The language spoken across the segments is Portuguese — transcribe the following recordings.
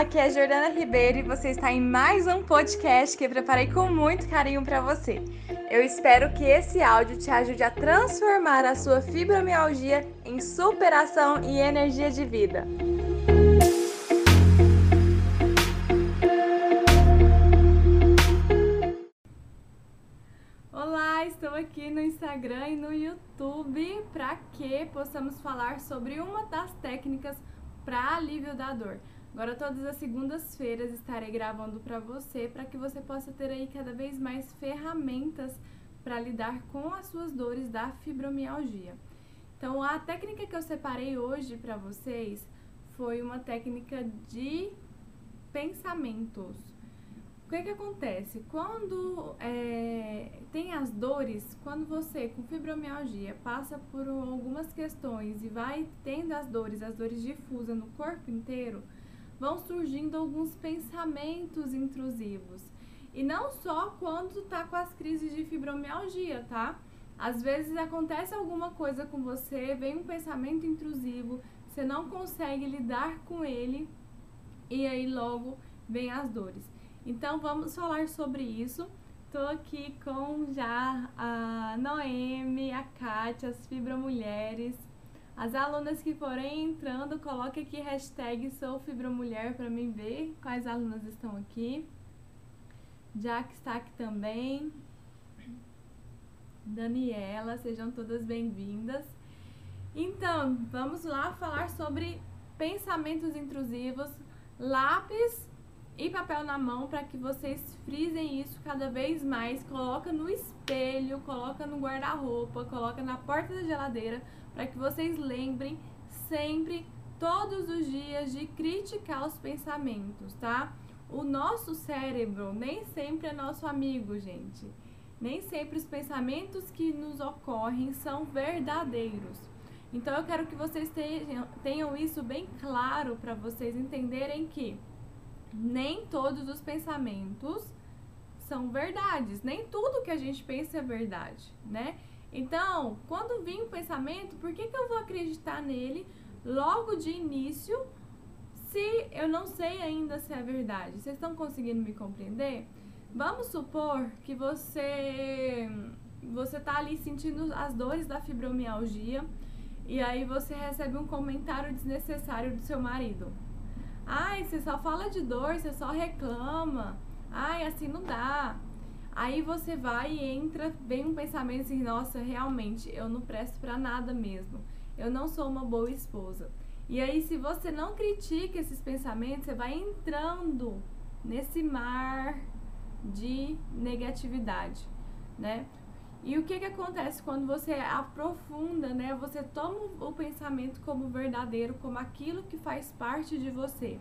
aqui é Jordana Ribeiro e você está em mais um podcast que eu preparei com muito carinho para você. Eu espero que esse áudio te ajude a transformar a sua fibromialgia em superação e energia de vida. Olá, estou aqui no Instagram e no YouTube para que possamos falar sobre uma das técnicas para alívio da dor. Agora, todas as segundas-feiras estarei gravando para você, para que você possa ter aí cada vez mais ferramentas para lidar com as suas dores da fibromialgia. Então, a técnica que eu separei hoje para vocês foi uma técnica de pensamentos. O que, que acontece? Quando é, tem as dores, quando você com fibromialgia passa por algumas questões e vai tendo as dores, as dores difusas no corpo inteiro, vão surgindo alguns pensamentos intrusivos. E não só quando tá com as crises de fibromialgia, tá? Às vezes acontece alguma coisa com você, vem um pensamento intrusivo, você não consegue lidar com ele e aí logo vem as dores. Então vamos falar sobre isso. Tô aqui com já a Noemi, a Kátia, as fibromulheres. As alunas que forem entrando, coloque aqui hashtag sou fibromulher para mim ver quais alunas estão aqui. Jack está aqui também. Daniela, sejam todas bem-vindas. Então, vamos lá falar sobre pensamentos intrusivos, lápis papel na mão para que vocês frisem isso cada vez mais. Coloca no espelho, coloca no guarda-roupa, coloca na porta da geladeira para que vocês lembrem sempre, todos os dias, de criticar os pensamentos, tá? O nosso cérebro nem sempre é nosso amigo, gente. Nem sempre os pensamentos que nos ocorrem são verdadeiros. Então eu quero que vocês tenham, isso bem claro para vocês entenderem que nem todos os pensamentos são verdades, nem tudo que a gente pensa é verdade, né? Então, quando vem um pensamento, por que, que eu vou acreditar nele logo de início se eu não sei ainda se é verdade? Vocês estão conseguindo me compreender? Vamos supor que você você tá ali sentindo as dores da fibromialgia e aí você recebe um comentário desnecessário do seu marido. Ai, você só fala de dor, você só reclama. Ai, assim não dá. Aí você vai e entra, vem um pensamento assim, nossa, realmente, eu não presto para nada mesmo. Eu não sou uma boa esposa. E aí, se você não critica esses pensamentos, você vai entrando nesse mar de negatividade, né? E o que, que acontece quando você aprofunda, né? Você toma o pensamento como verdadeiro, como aquilo que faz parte de você.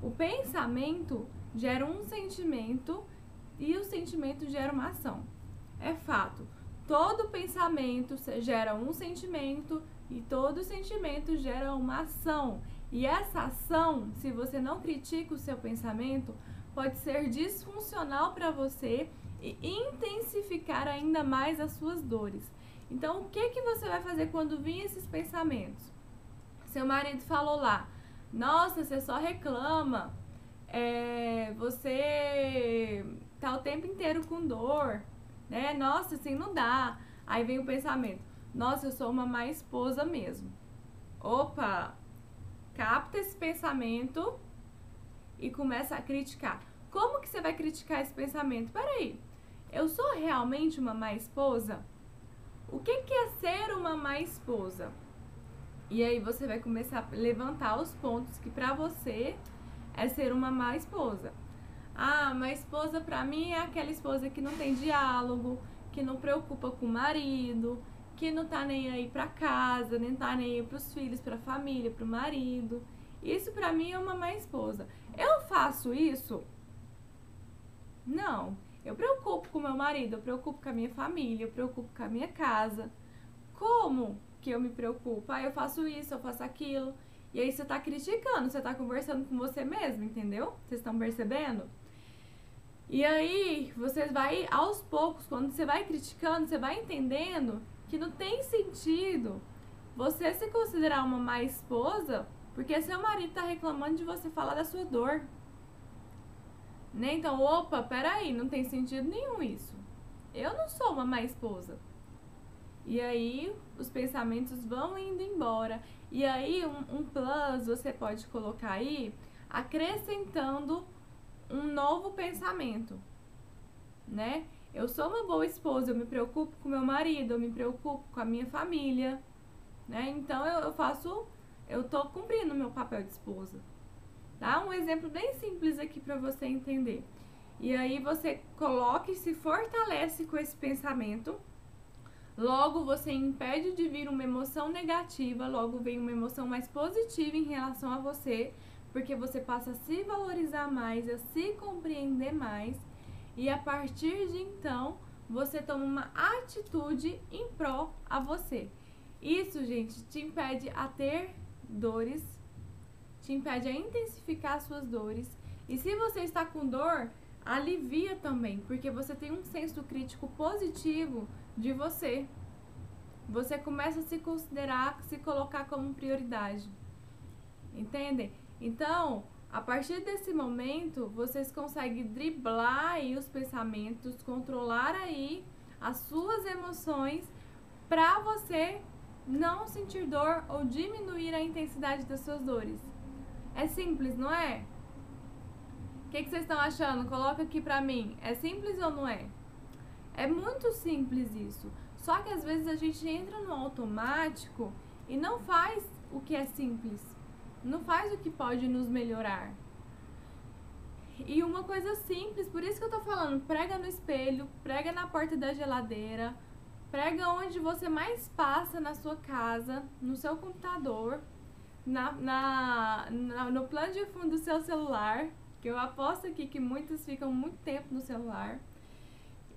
O pensamento gera um sentimento e o sentimento gera uma ação. É fato. Todo pensamento gera um sentimento e todo sentimento gera uma ação. E essa ação, se você não critica o seu pensamento, pode ser disfuncional para você e intensificar ainda mais as suas dores. Então, o que que você vai fazer quando vir esses pensamentos? Seu marido falou lá: "Nossa, você só reclama. É, você tá o tempo inteiro com dor, né? Nossa, assim não dá. Aí vem o pensamento: nossa, eu sou uma má esposa mesmo. Opa! Capta esse pensamento e começa a criticar. Como que você vai criticar esse pensamento? Peraí, eu sou realmente uma má esposa? O que, que é ser uma má esposa? E aí você vai começar a levantar os pontos que para você é ser uma má esposa. Ah, uma esposa para mim é aquela esposa que não tem diálogo, que não preocupa com o marido, que não tá nem aí para casa, nem tá nem aí pros filhos, pra família, pro marido. Isso para mim é uma má esposa. Eu faço isso? Não. Eu preocupo com meu marido, eu preocupo com a minha família, eu preocupo com a minha casa. Como que eu me preocupo? Ah, eu faço isso, eu faço aquilo. E aí você tá criticando, você tá conversando com você mesmo, entendeu? Vocês estão percebendo? E aí, você vai aos poucos, quando você vai criticando, você vai entendendo que não tem sentido você se considerar uma má esposa Porque seu marido tá reclamando de você falar da sua dor. Né? Então, opa, peraí, não tem sentido nenhum isso. Eu não sou uma má esposa. E aí os pensamentos vão indo embora. E aí um, um plus você pode colocar aí acrescentando um novo pensamento, né? Eu sou uma boa esposa, eu me preocupo com meu marido, eu me preocupo com a minha família, né? Então eu, eu faço, eu tô cumprindo meu papel de esposa. Tá? Um exemplo bem simples aqui para você entender. E aí você coloca e se fortalece com esse pensamento. Logo você impede de vir uma emoção negativa, logo vem uma emoção mais positiva em relação a você, porque você passa a se valorizar mais, a se compreender mais, e a partir de então você toma uma atitude em pró a você. Isso, gente, te impede a ter dores, te impede a intensificar suas dores. E se você está com dor, alivia também, porque você tem um senso crítico positivo de você. Você começa a se considerar, se colocar como prioridade. Entendem? Então, a partir desse momento, vocês conseguem driblar aí os pensamentos, controlar aí as suas emoções para você não sentir dor ou diminuir a intensidade das suas dores. É simples, não é? O que, que vocês estão achando? Coloca aqui pra mim. É simples ou não é? É muito simples isso. Só que às vezes a gente entra no automático e não faz o que é simples. Não faz o que pode nos melhorar. E uma coisa simples, por isso que eu tô falando, prega no espelho, prega na porta da geladeira, Prega onde você mais passa na sua casa, no seu computador, na, na, na, no plano de fundo do seu celular, que eu aposto aqui que muitos ficam muito tempo no celular.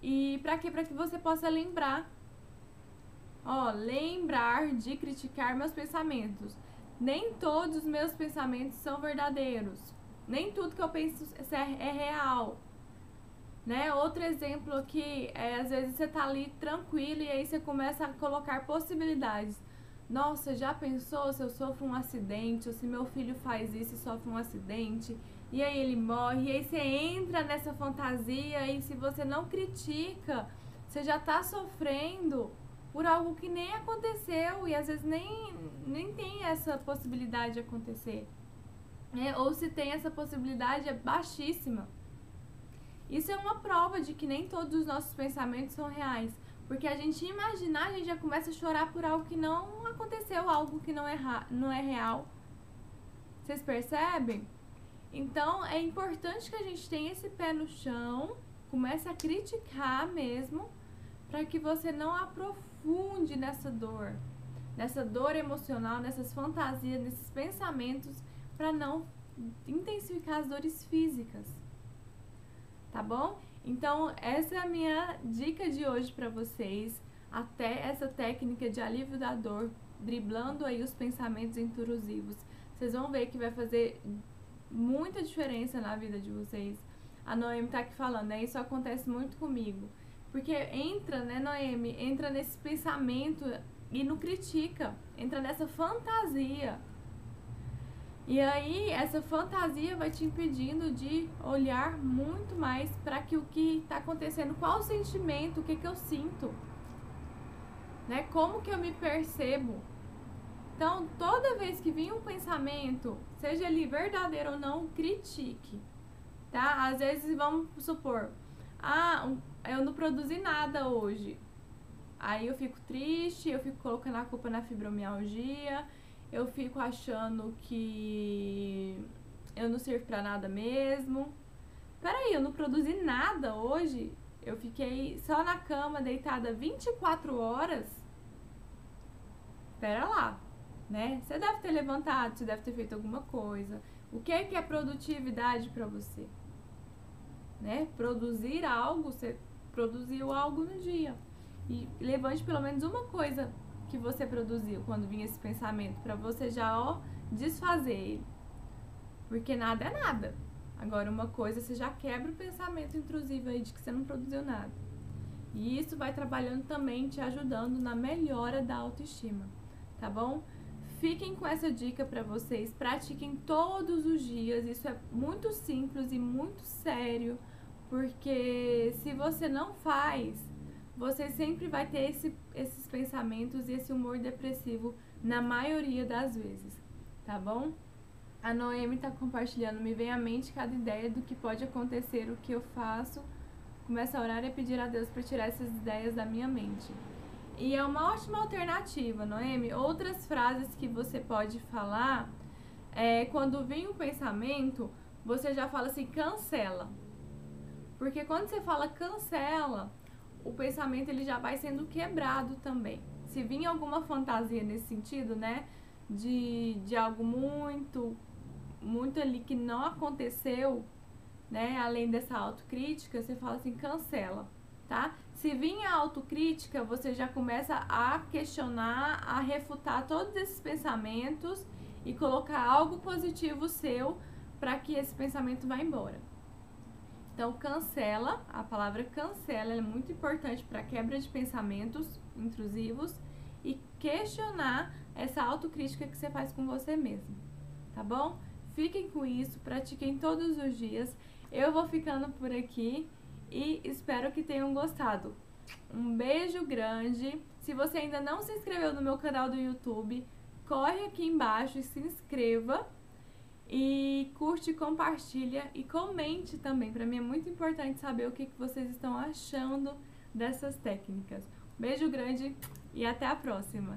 E para quê? Para que você possa lembrar. Ó, lembrar de criticar meus pensamentos. Nem todos os meus pensamentos são verdadeiros. Nem tudo que eu penso é, é real. Né? Outro exemplo aqui é às vezes você tá ali tranquilo e aí você começa a colocar possibilidades. Nossa, já pensou se eu sofro um acidente ou se meu filho faz isso e sofre um acidente e aí ele morre e aí você entra nessa fantasia e se você não critica, você já tá sofrendo por algo que nem aconteceu e às vezes nem, nem tem essa possibilidade de acontecer. É, ou se tem essa possibilidade é baixíssima. Isso é uma prova de que nem todos os nossos pensamentos são reais. Porque a gente imaginar, a gente já começa a chorar por algo que não aconteceu, algo que não é, não é real. Vocês percebem? Então é importante que a gente tenha esse pé no chão, comece a criticar mesmo, para que você não aprofunde nessa dor, nessa dor emocional, nessas fantasias, nesses pensamentos, para não intensificar as dores físicas tá bom? Então, essa é a minha dica de hoje para vocês. Até essa técnica de alívio da dor, driblando aí os pensamentos intrusivos. Vocês vão ver que vai fazer muita diferença na vida de vocês. A Noemi tá aqui falando, né? Isso acontece muito comigo. Porque entra, né, Noemi? Entra nesse pensamento e não critica. Entra nessa fantasia e aí, essa fantasia vai te impedindo de olhar muito mais para que o que está acontecendo, qual o sentimento, o que, que eu sinto, né? Como que eu me percebo. Então, toda vez que vir um pensamento, seja ele verdadeiro ou não, critique, tá? Às vezes, vamos supor, ah, eu não produzi nada hoje. Aí eu fico triste, eu fico colocando a culpa na fibromialgia, eu fico achando que eu não sirvo pra nada mesmo. Peraí, eu não produzi nada hoje. Eu fiquei só na cama deitada 24 horas. Pera lá, né? Você deve ter levantado, você deve ter feito alguma coisa. O que é que é produtividade para você? Né? Produzir algo, você produziu algo no dia. E levante pelo menos uma coisa que você produziu quando vinha esse pensamento, para você já ó desfazer ele. Porque nada é nada. Agora uma coisa você já quebra o pensamento intrusivo aí de que você não produziu nada. E isso vai trabalhando também te ajudando na melhora da autoestima, tá bom? fiquem com essa dica para vocês, pratiquem todos os dias. Isso é muito simples e muito sério, porque se você não faz, você sempre vai ter esse, esses pensamentos e esse humor depressivo na maioria das vezes, tá bom? A Noemi está compartilhando, me vem à mente cada ideia do que pode acontecer, o que eu faço. Começa a orar e pedir a Deus para tirar essas ideias da minha mente. E é uma ótima alternativa, Noemi. Outras frases que você pode falar é quando vem um pensamento, você já fala assim, cancela. Porque quando você fala cancela, o pensamento ele já vai sendo quebrado também. Se vir alguma fantasia nesse sentido, né, de, de algo muito muito ali que não aconteceu, né, além dessa autocrítica, você fala assim, cancela, tá? Se vir a autocrítica, você já começa a questionar, a refutar todos esses pensamentos e colocar algo positivo seu para que esse pensamento vá embora. Então, cancela, a palavra cancela é muito importante para quebra de pensamentos intrusivos e questionar essa autocrítica que você faz com você mesmo, tá bom? Fiquem com isso, pratiquem todos os dias. Eu vou ficando por aqui e espero que tenham gostado. Um beijo grande. Se você ainda não se inscreveu no meu canal do YouTube, corre aqui embaixo e se inscreva. E curte, compartilha e comente também. Para mim é muito importante saber o que, que vocês estão achando dessas técnicas. Beijo grande e até a próxima!